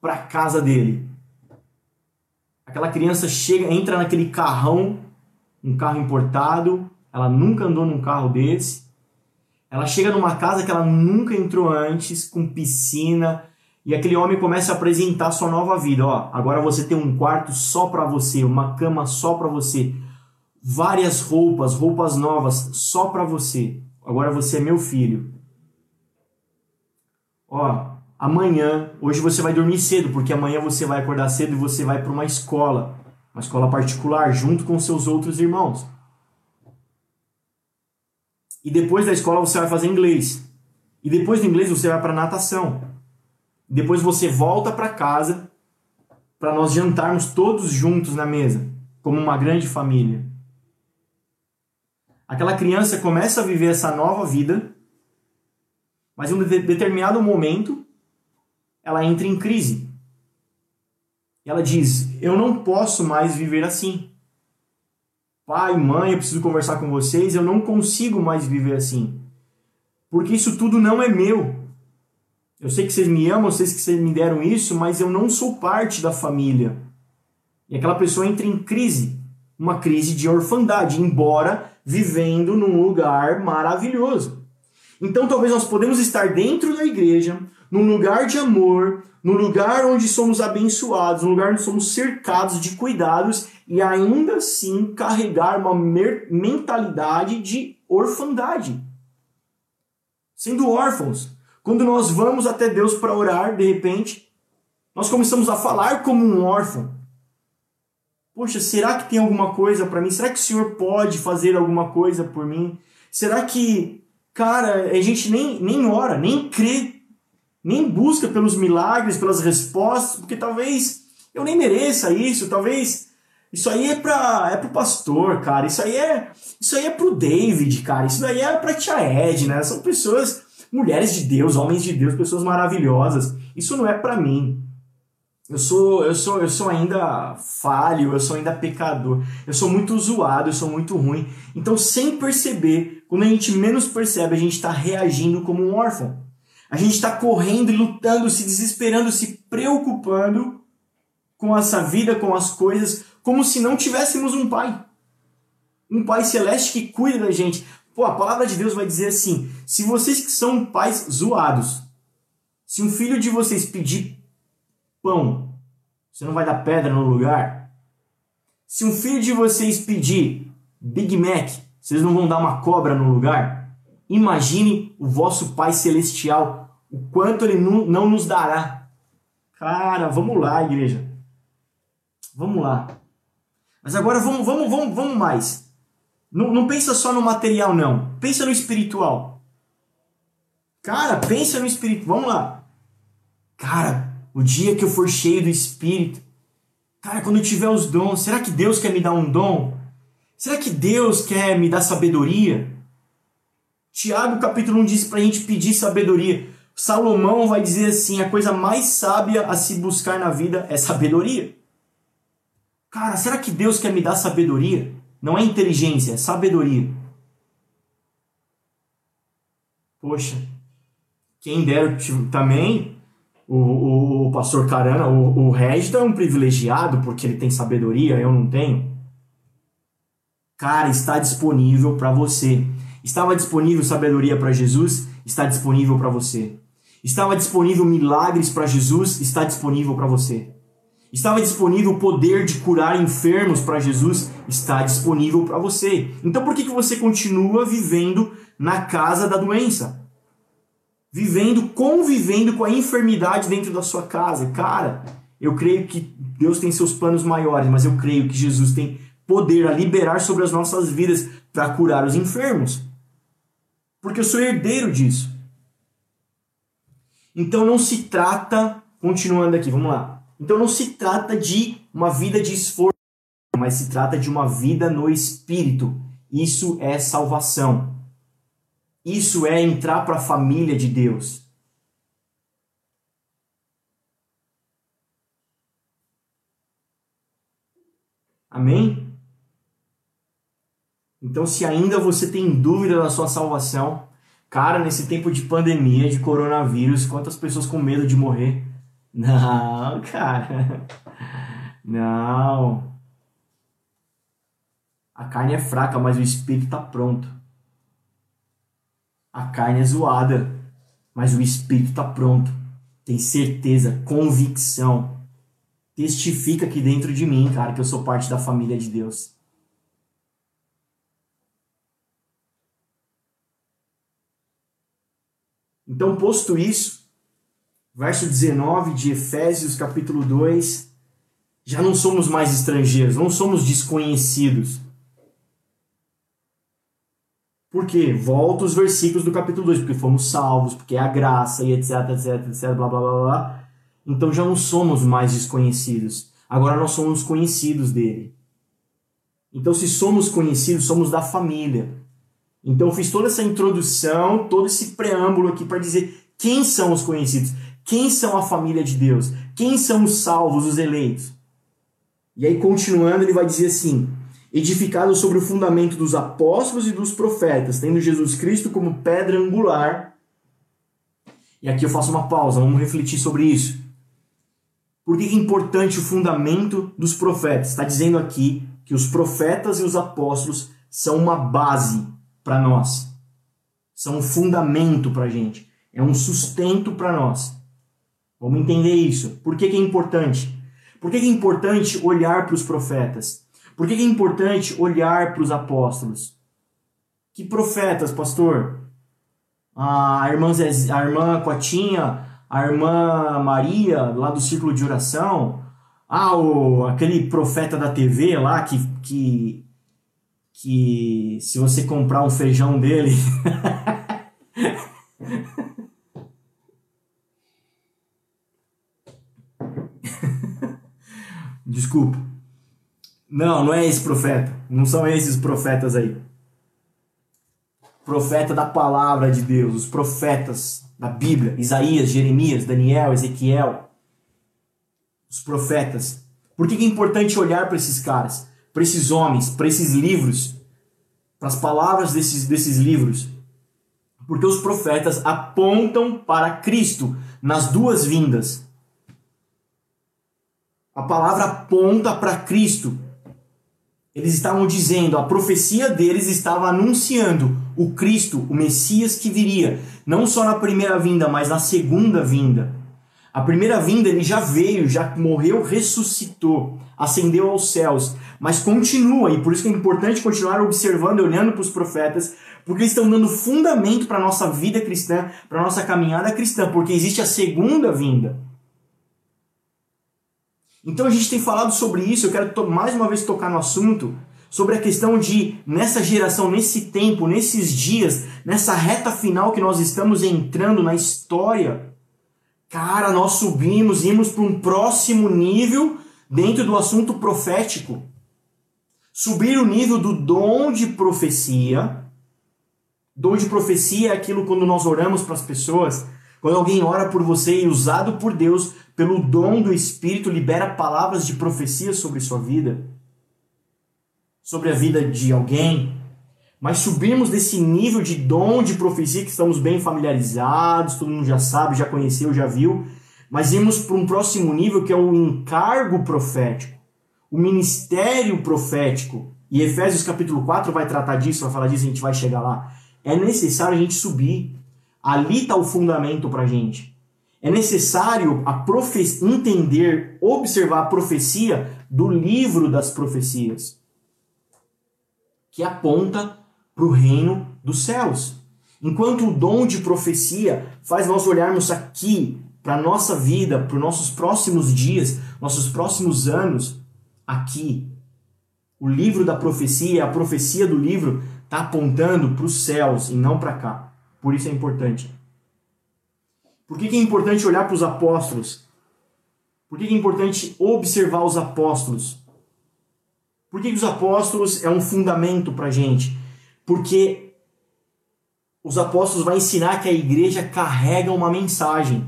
Speaker 1: para casa dele. Aquela criança chega, entra naquele carrão, um carro importado, ela nunca andou num carro desse. Ela chega numa casa que ela nunca entrou antes, com piscina, e aquele homem começa a apresentar sua nova vida. Ó, agora você tem um quarto só para você, uma cama só para você, várias roupas, roupas novas só para você. Agora você é meu filho. Ó, amanhã, hoje você vai dormir cedo, porque amanhã você vai acordar cedo e você vai para uma escola, uma escola particular, junto com seus outros irmãos. E depois da escola você vai fazer inglês. E depois do inglês você vai para natação. Depois você volta para casa para nós jantarmos todos juntos na mesa, como uma grande família. Aquela criança começa a viver essa nova vida, mas em um determinado momento ela entra em crise. Ela diz: Eu não posso mais viver assim. Pai, mãe, eu preciso conversar com vocês, eu não consigo mais viver assim. Porque isso tudo não é meu. Eu sei que vocês me amam, eu sei que vocês me deram isso, mas eu não sou parte da família. E aquela pessoa entra em crise, uma crise de orfandade, embora vivendo num lugar maravilhoso. Então talvez nós podemos estar dentro da igreja, num lugar de amor, num lugar onde somos abençoados, num lugar onde somos cercados de cuidados e ainda assim carregar uma mentalidade de orfandade. Sendo órfãos. Quando nós vamos até Deus para orar, de repente, nós começamos a falar como um órfão. Poxa, será que tem alguma coisa para mim? Será que o Senhor pode fazer alguma coisa por mim? Será que, cara, a gente nem, nem ora, nem crê nem busca pelos milagres, pelas respostas, porque talvez eu nem mereça isso, talvez isso aí é para é pro pastor, cara. Isso aí é isso aí é David, cara. Isso daí é pra tia Ed, né? São pessoas, mulheres de Deus, homens de Deus, pessoas maravilhosas. Isso não é para mim. Eu sou, eu sou, eu sou ainda falho, eu sou ainda pecador. Eu sou muito zoado, eu sou muito ruim. Então, sem perceber, quando a gente menos percebe, a gente está reagindo como um órfão. A gente está correndo e lutando, se desesperando, se preocupando com essa vida, com as coisas, como se não tivéssemos um pai. Um pai celeste que cuida da gente. Pô, a palavra de Deus vai dizer assim: se vocês que são pais zoados, se um filho de vocês pedir pão, você não vai dar pedra no lugar? Se um filho de vocês pedir Big Mac, vocês não vão dar uma cobra no lugar? Imagine o vosso Pai Celestial, o quanto Ele não nos dará. Cara, vamos lá, igreja. Vamos lá. Mas agora vamos, vamos, vamos, vamos mais. Não, não pensa só no material, não. Pensa no espiritual. Cara, pensa no espírito. Vamos lá. Cara, o dia que eu for cheio do espírito. Cara, quando eu tiver os dons, será que Deus quer me dar um dom? Será que Deus quer me dar sabedoria? Tiago capítulo 1 diz para a gente pedir sabedoria. Salomão vai dizer assim: a coisa mais sábia a se buscar na vida é sabedoria. Cara, será que Deus quer me dar sabedoria? Não é inteligência, é sabedoria. Poxa, quem dera também, o, o, o pastor Carana, o, o Regis é um privilegiado porque ele tem sabedoria, eu não tenho. Cara, está disponível para você. Estava disponível sabedoria para Jesus? Está disponível para você. Estava disponível milagres para Jesus? Está disponível para você. Estava disponível o poder de curar enfermos para Jesus? Está disponível para você. Então por que, que você continua vivendo na casa da doença? Vivendo, convivendo com a enfermidade dentro da sua casa. Cara, eu creio que Deus tem seus planos maiores, mas eu creio que Jesus tem poder a liberar sobre as nossas vidas para curar os enfermos porque eu sou herdeiro disso. Então não se trata, continuando aqui, vamos lá. Então não se trata de uma vida de esforço, mas se trata de uma vida no espírito. Isso é salvação. Isso é entrar para a família de Deus. Amém? Então, se ainda você tem dúvida da sua salvação, cara, nesse tempo de pandemia, de coronavírus, quantas pessoas com medo de morrer? Não, cara. Não. A carne é fraca, mas o espírito está pronto. A carne é zoada, mas o espírito está pronto. Tem certeza, convicção. Testifica aqui dentro de mim, cara, que eu sou parte da família de Deus. Então, posto isso, verso 19 de Efésios, capítulo 2, já não somos mais estrangeiros, não somos desconhecidos. Por quê? Volta os versículos do capítulo 2, porque fomos salvos, porque é a graça e etc, etc, etc, blá blá blá blá. Então já não somos mais desconhecidos. Agora nós somos conhecidos dele. Então, se somos conhecidos, somos da família. Então eu fiz toda essa introdução, todo esse preâmbulo aqui para dizer quem são os conhecidos, quem são a família de Deus, quem são os salvos, os eleitos. E aí continuando, ele vai dizer assim: edificado sobre o fundamento dos apóstolos e dos profetas, tendo Jesus Cristo como pedra angular, E aqui eu faço uma pausa, vamos refletir sobre isso. Por que é importante o fundamento dos profetas? Está dizendo aqui que os profetas e os apóstolos são uma base para nós, são um fundamento para a gente, é um sustento para nós. Vamos entender isso. Por que, que é importante? Por que, que é importante olhar para os profetas? Por que, que é importante olhar para os apóstolos? Que profetas, pastor? A irmã, Zez, a irmã a irmã Maria, lá do círculo de oração. Ah, o, aquele profeta da TV lá que, que, que se você comprar um feijão dele. Desculpa. Não, não é esse profeta. Não são esses profetas aí. Profeta da palavra de Deus, os profetas da Bíblia, Isaías, Jeremias, Daniel, Ezequiel. Os profetas. Por que é importante olhar para esses caras, para esses homens, para esses livros, para as palavras desses, desses livros? Porque os profetas apontam para Cristo nas duas vindas. A palavra aponta para Cristo. Eles estavam dizendo, a profecia deles estava anunciando o Cristo, o Messias que viria, não só na primeira vinda, mas na segunda vinda. A primeira vinda ele já veio, já morreu, ressuscitou, ascendeu aos céus, mas continua, e por isso que é importante continuar observando e olhando para os profetas, porque eles estão dando fundamento para a nossa vida cristã, para a nossa caminhada cristã, porque existe a segunda vinda. Então a gente tem falado sobre isso, eu quero mais uma vez tocar no assunto, sobre a questão de, nessa geração, nesse tempo, nesses dias, nessa reta final que nós estamos entrando na história, cara, nós subimos, imos para um próximo nível dentro do assunto profético. Subir o nível do dom de profecia. Dom de profecia é aquilo quando nós oramos para as pessoas, quando alguém ora por você e usado por Deus pelo dom do Espírito libera palavras de profecia sobre sua vida, sobre a vida de alguém, mas subirmos desse nível de dom de profecia que estamos bem familiarizados, todo mundo já sabe, já conheceu, já viu, mas irmos para um próximo nível que é o encargo profético, o ministério profético. E Efésios capítulo 4 vai tratar disso, vai falar disso, a gente vai chegar lá. É necessário a gente subir. Ali está o fundamento para a gente. É necessário profe entender, observar a profecia do livro das profecias, que aponta para o reino dos céus. Enquanto o dom de profecia faz nós olharmos aqui para a nossa vida, para os nossos próximos dias, nossos próximos anos, aqui. O livro da profecia, a profecia do livro, está apontando para os céus e não para cá. Por isso é importante. Por que, que é importante olhar para os apóstolos? Por que, que é importante observar os apóstolos? Por que, que os apóstolos é um fundamento para a gente? Porque os apóstolos vão ensinar que a igreja carrega uma mensagem.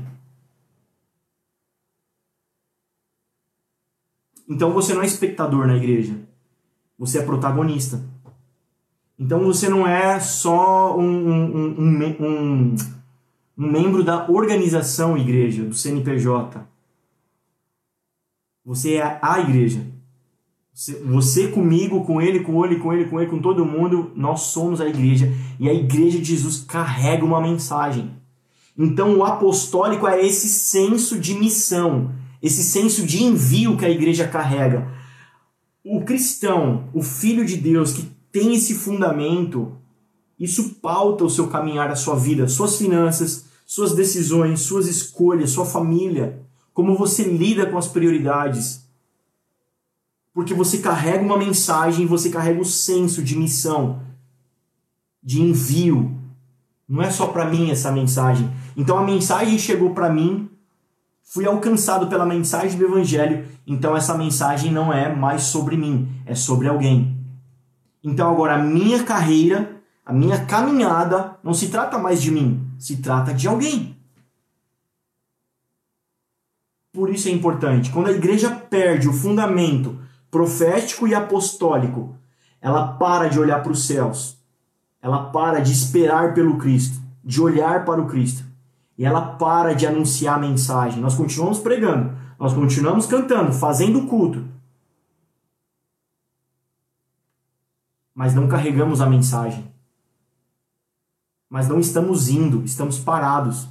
Speaker 1: Então você não é espectador na igreja, você é protagonista. Então você não é só um, um, um, um um membro da organização igreja, do CNPJ. Você é a igreja. Você, você comigo, com ele, com ele, com ele, com ele, com todo mundo, nós somos a igreja. E a igreja de Jesus carrega uma mensagem. Então o apostólico é esse senso de missão, esse senso de envio que a igreja carrega. O cristão, o filho de Deus que tem esse fundamento, isso pauta o seu caminhar, a sua vida, suas finanças, suas decisões, suas escolhas, sua família, como você lida com as prioridades. Porque você carrega uma mensagem, você carrega o senso de missão, de envio. Não é só para mim essa mensagem. Então a mensagem chegou para mim, fui alcançado pela mensagem do evangelho, então essa mensagem não é mais sobre mim, é sobre alguém. Então agora a minha carreira a minha caminhada não se trata mais de mim, se trata de alguém. Por isso é importante. Quando a igreja perde o fundamento profético e apostólico, ela para de olhar para os céus. Ela para de esperar pelo Cristo, de olhar para o Cristo. e ela para de anunciar a mensagem. Nós continuamos pregando, nós continuamos cantando, fazendo culto. Mas não carregamos a mensagem. Mas não estamos indo, estamos parados.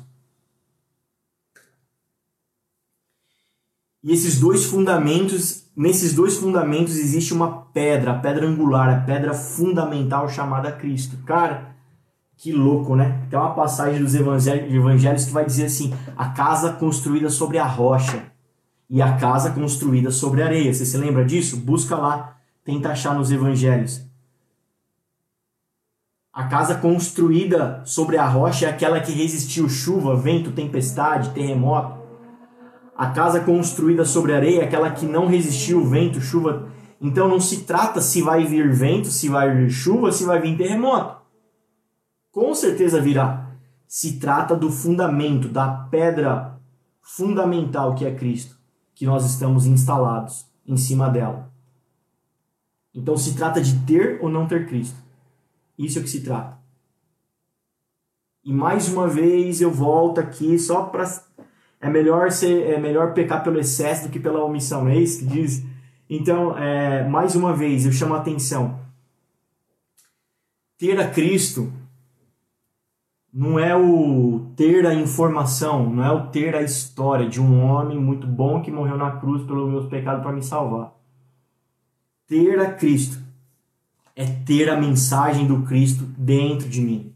Speaker 1: E esses dois fundamentos, nesses dois fundamentos existe uma pedra, a pedra angular, a pedra fundamental chamada Cristo. Cara, que louco, né? Tem uma passagem dos evangelhos que vai dizer assim: a casa construída sobre a rocha e a casa construída sobre a areia. Você se lembra disso? Busca lá, tenta achar nos evangelhos. A casa construída sobre a rocha é aquela que resistiu chuva, vento, tempestade, terremoto. A casa construída sobre areia é aquela que não resistiu vento, chuva. Então não se trata se vai vir vento, se vai vir chuva, se vai vir terremoto com certeza virá. Se trata do fundamento, da pedra fundamental que é Cristo, que nós estamos instalados em cima dela. Então se trata de ter ou não ter Cristo. Isso é o que se trata. E mais uma vez eu volto aqui só para é melhor ser é melhor pecar pelo excesso do que pela omissão, é isso que diz? Então, é, mais uma vez eu chamo a atenção. Ter a Cristo não é o ter a informação, não é o ter a história de um homem muito bom que morreu na cruz pelos meus pecados para me salvar. Ter a Cristo é ter a mensagem do Cristo dentro de mim,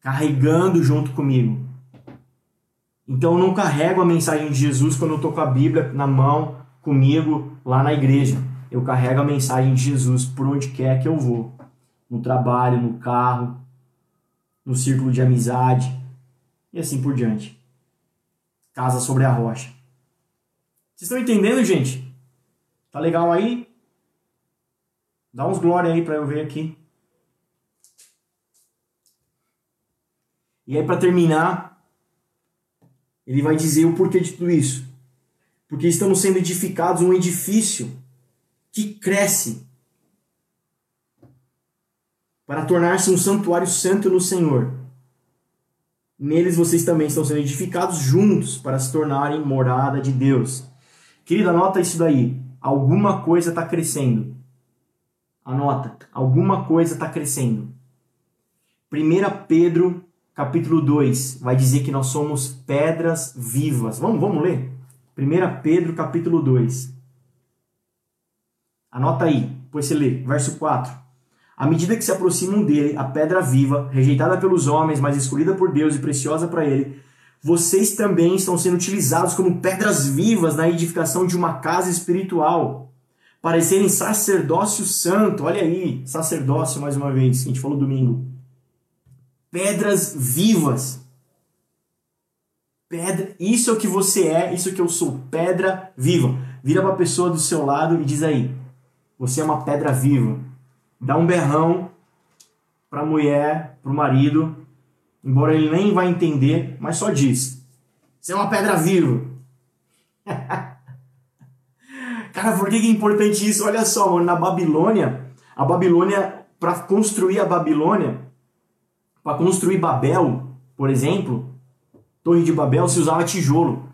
Speaker 1: carregando junto comigo. Então eu não carrego a mensagem de Jesus quando eu estou com a Bíblia na mão comigo lá na igreja. Eu carrego a mensagem de Jesus por onde quer que eu vou. No trabalho, no carro, no círculo de amizade e assim por diante. Casa sobre a rocha. Vocês estão entendendo, gente? Tá legal aí? Dá uns glória aí para eu ver aqui. E aí para terminar, ele vai dizer o porquê de tudo isso. Porque estamos sendo edificados um edifício que cresce para tornar-se um santuário santo no Senhor. Neles vocês também estão sendo edificados juntos para se tornarem morada de Deus. Querida, anota isso daí. Alguma coisa está crescendo. Anota. Alguma coisa está crescendo. 1 Pedro, capítulo 2, vai dizer que nós somos pedras vivas. Vamos, vamos ler? 1 Pedro, capítulo 2. Anota aí, depois você lê. Verso 4. À medida que se aproximam dele, a pedra viva, rejeitada pelos homens, mas escolhida por Deus e preciosa para ele, vocês também estão sendo utilizados como pedras vivas na edificação de uma casa espiritual, para serem sacerdócio santo. Olha aí, sacerdócio mais uma vez, que a gente falou domingo. Pedras vivas. Pedra, isso é o que você é, isso é que eu sou, pedra viva. Vira para a pessoa do seu lado e diz aí: você é uma pedra viva dá um berrão para a mulher, para o marido, embora ele nem vai entender, mas só diz: Você é uma pedra viva. Cara, por que é importante isso? Olha só, mano, na Babilônia, a Babilônia, para construir a Babilônia, para construir Babel, por exemplo, Torre de Babel, se usava tijolo.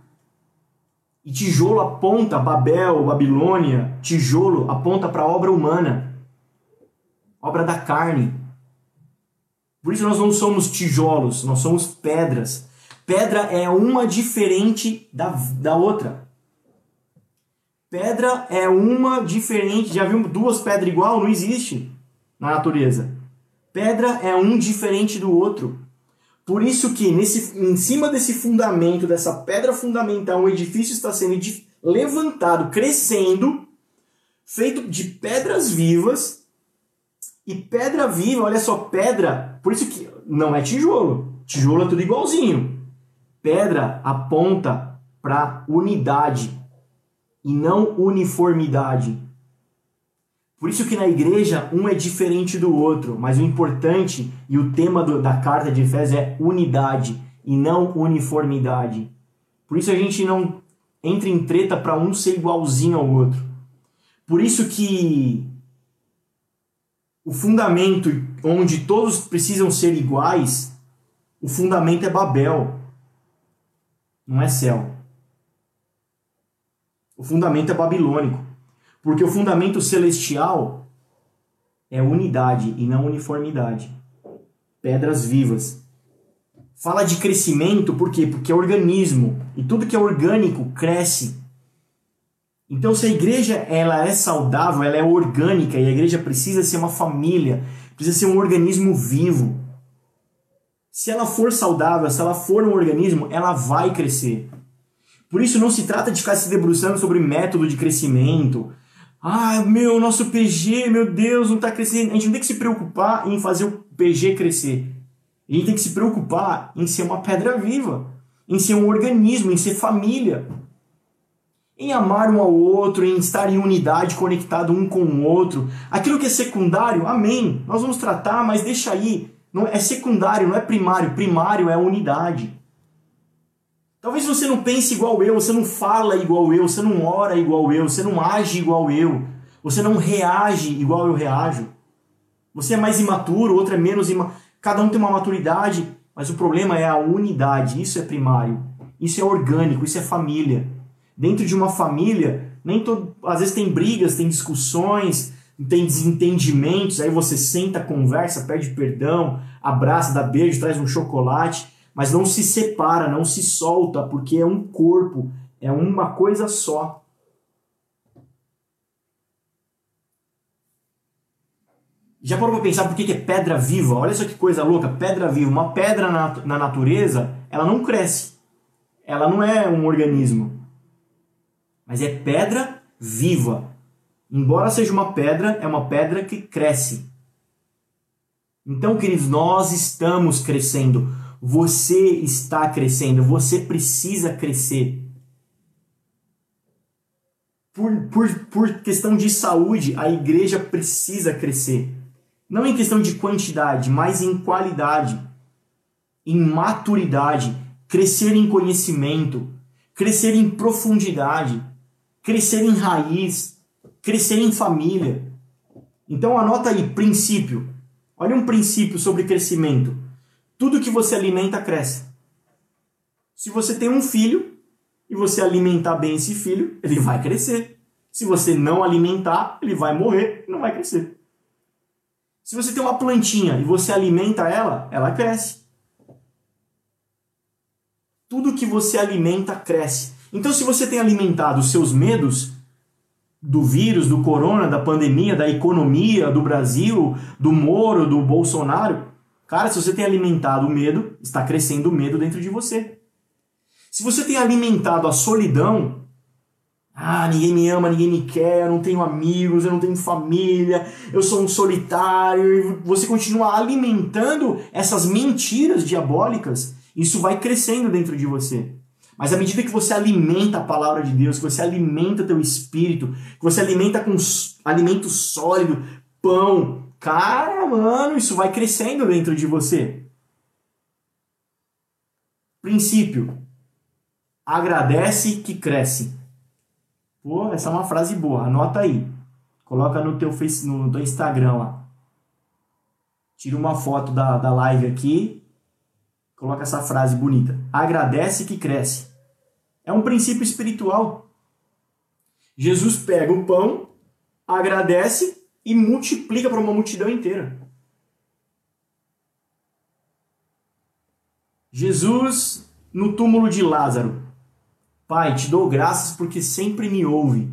Speaker 1: E tijolo aponta, Babel, Babilônia, tijolo aponta para a obra humana obra da carne. Por isso nós não somos tijolos, nós somos pedras. Pedra é uma diferente da, da outra. Pedra é uma diferente. Já viu duas pedras igual? Não existe na natureza. Pedra é um diferente do outro. Por isso que nesse, em cima desse fundamento, dessa pedra fundamental, um edifício está sendo levantado, crescendo, feito de pedras vivas e pedra viva, olha só, pedra, por isso que não é tijolo. Tijolo é tudo igualzinho. Pedra aponta para unidade e não uniformidade. Por isso que na igreja um é diferente do outro, mas o importante e o tema do, da carta de Efésios é unidade e não uniformidade. Por isso a gente não entra em treta para um ser igualzinho ao outro. Por isso que o fundamento onde todos precisam ser iguais, o fundamento é Babel. não é céu. O fundamento é babilônico. Porque o fundamento celestial é unidade e não uniformidade. Pedras vivas. Fala de crescimento, por quê? Porque é organismo. E tudo que é orgânico cresce. Então, se a igreja ela é saudável, ela é orgânica, e a igreja precisa ser uma família, precisa ser um organismo vivo. Se ela for saudável, se ela for um organismo, ela vai crescer. Por isso não se trata de ficar se debruçando sobre método de crescimento. Ah, meu, nosso PG, meu Deus, não está crescendo. A gente não tem que se preocupar em fazer o PG crescer. A gente tem que se preocupar em ser uma pedra viva, em ser um organismo, em ser família. Em amar um ao outro, em estar em unidade, conectado um com o outro. Aquilo que é secundário, amém. Nós vamos tratar, mas deixa aí. Não é secundário, não é primário. Primário é a unidade. Talvez você não pense igual eu, você não fala igual eu, você não ora igual eu, você não age igual eu, você não reage igual eu reajo. Você é mais imaturo, outro é menos imaturo. Cada um tem uma maturidade, mas o problema é a unidade. Isso é primário. Isso é orgânico, isso é família. Dentro de uma família, nem todo, às vezes tem brigas, tem discussões, tem desentendimentos, aí você senta, conversa, pede perdão, abraça, dá beijo, traz um chocolate mas não se separa, não se solta, porque é um corpo, é uma coisa só. Já parou para pensar por que é pedra viva? Olha só que coisa louca, pedra viva. Uma pedra na, na natureza, ela não cresce. Ela não é um organismo. Mas é pedra viva. Embora seja uma pedra, é uma pedra que cresce. Então, queridos, nós estamos crescendo. Você está crescendo, você precisa crescer. Por, por, por questão de saúde, a igreja precisa crescer. Não em questão de quantidade, mas em qualidade, em maturidade, crescer em conhecimento, crescer em profundidade, crescer em raiz, crescer em família. Então anota aí, princípio. Olha um princípio sobre crescimento. Tudo que você alimenta cresce. Se você tem um filho e você alimentar bem esse filho, ele vai crescer. Se você não alimentar, ele vai morrer e não vai crescer. Se você tem uma plantinha e você alimenta ela, ela cresce. Tudo que você alimenta cresce. Então, se você tem alimentado os seus medos do vírus, do corona, da pandemia, da economia, do Brasil, do Moro, do Bolsonaro, Cara, se você tem alimentado o medo, está crescendo o medo dentro de você. Se você tem alimentado a solidão, ah, ninguém me ama, ninguém me quer, eu não tenho amigos, eu não tenho família, eu sou um solitário, você continua alimentando essas mentiras diabólicas, isso vai crescendo dentro de você. Mas à medida que você alimenta a palavra de Deus, que você alimenta teu espírito, que você alimenta com alimento sólido, pão, Cara, mano, isso vai crescendo dentro de você. Princípio. Agradece que cresce. Pô, essa é uma frase boa. Anota aí. Coloca no teu, face, no teu Instagram lá. Tira uma foto da, da live aqui. Coloca essa frase bonita. Agradece que cresce. É um princípio espiritual. Jesus pega o pão, agradece e multiplica para uma multidão inteira. Jesus no túmulo de Lázaro. Pai, te dou graças porque sempre me ouve.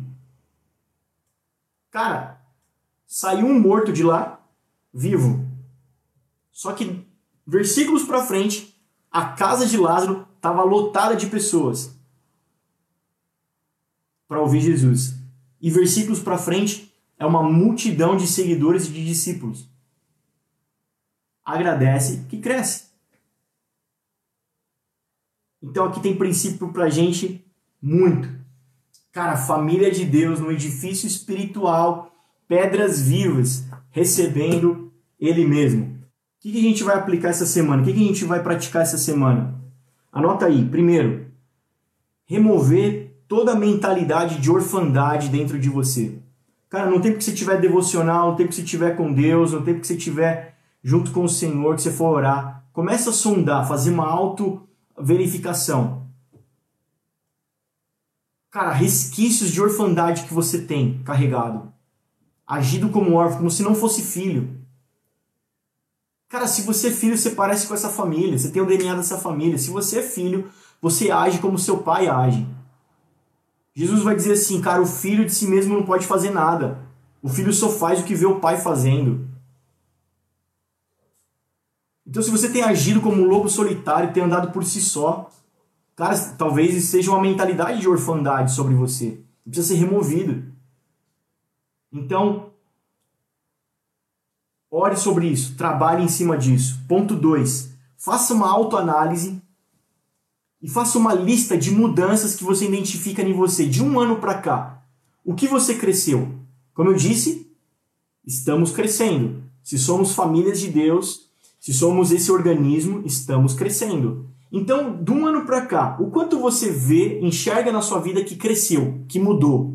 Speaker 1: Cara, saiu um morto de lá, vivo. Só que versículos para frente, a casa de Lázaro estava lotada de pessoas para ouvir Jesus. E versículos para frente, é uma multidão de seguidores e de discípulos. Agradece que cresce. Então aqui tem princípio pra gente muito. Cara, família de Deus no edifício espiritual, pedras vivas, recebendo Ele mesmo. O que, a gente vai aplicar essa semana? O que a gente vai praticar essa semana? Anota aí. Primeiro, remover toda a mentalidade de orfandade dentro de você. Cara, no tempo que você tiver devocional, no tempo que você tiver com Deus, no tempo que você tiver junto com o Senhor, que você for orar, começa a sondar, fazer uma auto verificação. cara, resquícios de orfandade que você tem carregado. Agido como órfão, como se não fosse filho. Cara, se você é filho, você parece com essa família, você tem o DNA dessa família. Se você é filho, você age como seu pai age. Jesus vai dizer assim, cara, o filho de si mesmo não pode fazer nada. O filho só faz o que vê o pai fazendo. Então, se você tem agido como um lobo solitário, tem andado por si só, cara, talvez seja uma mentalidade de orfandade sobre você. Precisa ser removido. Então, ore sobre isso, trabalhe em cima disso. Ponto 2. Faça uma autoanálise e faça uma lista de mudanças que você identifica em você de um ano para cá. O que você cresceu? Como eu disse, estamos crescendo. Se somos famílias de Deus, se somos esse organismo, estamos crescendo. Então, de um ano para cá, o quanto você vê, enxerga na sua vida que cresceu, que mudou?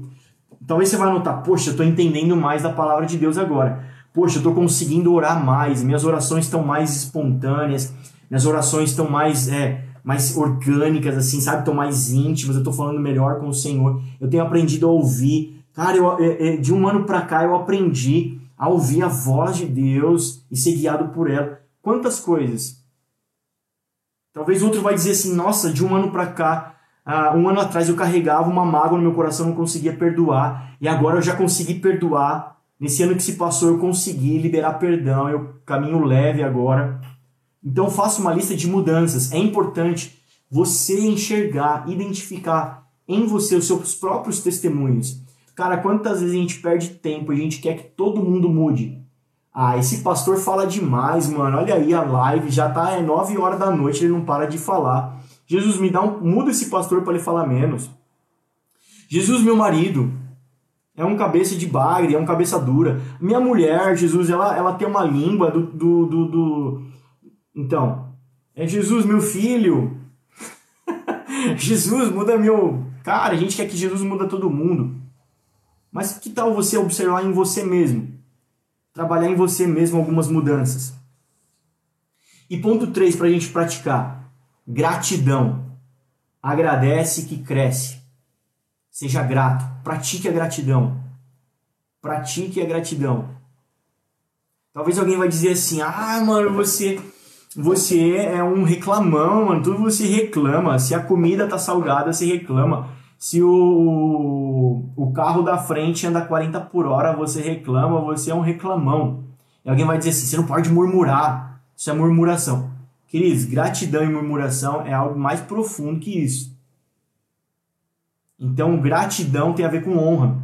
Speaker 1: Talvez você vai notar, poxa, eu estou entendendo mais da palavra de Deus agora. Poxa, eu estou conseguindo orar mais, minhas orações estão mais espontâneas, minhas orações estão mais, é, mais orgânicas, assim, sabe? Estão mais íntimas, eu estou falando melhor com o Senhor. Eu tenho aprendido a ouvir. Cara, eu, é, é, de um ano para cá eu aprendi a ouvir a voz de Deus e ser guiado por ela. Quantas coisas? Talvez outro vai dizer assim: nossa, de um ano para cá, uh, um ano atrás eu carregava uma mágoa no meu coração, não conseguia perdoar, e agora eu já consegui perdoar. Nesse ano que se passou, eu consegui liberar perdão, eu caminho leve agora. Então faça uma lista de mudanças. É importante você enxergar, identificar em você os seus próprios testemunhos. Cara, quantas vezes a gente perde tempo, a gente quer que todo mundo mude. Ah, esse pastor fala demais, mano. Olha aí a live, já tá é 9 horas da noite, ele não para de falar. Jesus, me dá um. Muda esse pastor para ele falar menos. Jesus, meu marido, é um cabeça de bagre, é um cabeça dura. Minha mulher, Jesus, ela, ela tem uma língua do, do, do, do... Então, é Jesus, meu filho. Jesus, muda meu. Cara, a gente quer que Jesus muda todo mundo. Mas que tal você observar em você mesmo? trabalhar em você mesmo algumas mudanças. E ponto 3 para a gente praticar: gratidão. Agradece que cresce. Seja grato. Pratique a gratidão. Pratique a gratidão. Talvez alguém vai dizer assim: "Ah, mano, você você é um reclamão. Tudo você reclama. Se a comida tá salgada, você reclama. Se o, o carro da frente anda 40 por hora, você reclama, você é um reclamão. E alguém vai dizer assim: você não pode murmurar. Isso é murmuração. Queridos, gratidão e murmuração é algo mais profundo que isso. Então, gratidão tem a ver com honra.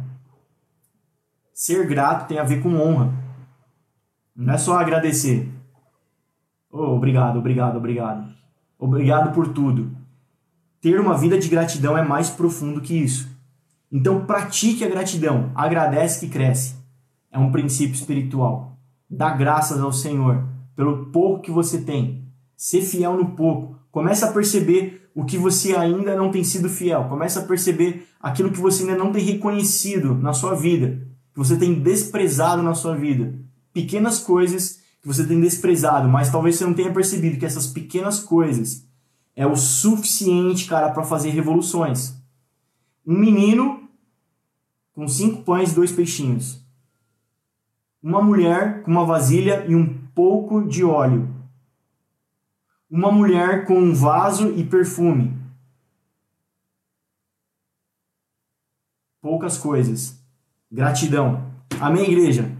Speaker 1: Ser grato tem a ver com honra. Não é só agradecer. Oh, obrigado, obrigado, obrigado. Obrigado por tudo ter uma vida de gratidão é mais profundo que isso. Então pratique a gratidão, agradece que cresce. É um princípio espiritual. Dá graças ao Senhor pelo pouco que você tem. Ser fiel no pouco. Começa a perceber o que você ainda não tem sido fiel. Começa a perceber aquilo que você ainda não tem reconhecido na sua vida, que você tem desprezado na sua vida. Pequenas coisas você tem desprezado, mas talvez você não tenha percebido que essas pequenas coisas é o suficiente, cara, para fazer revoluções. Um menino com cinco pães e dois peixinhos. Uma mulher com uma vasilha e um pouco de óleo. Uma mulher com um vaso e perfume. Poucas coisas. Gratidão. Amém, igreja?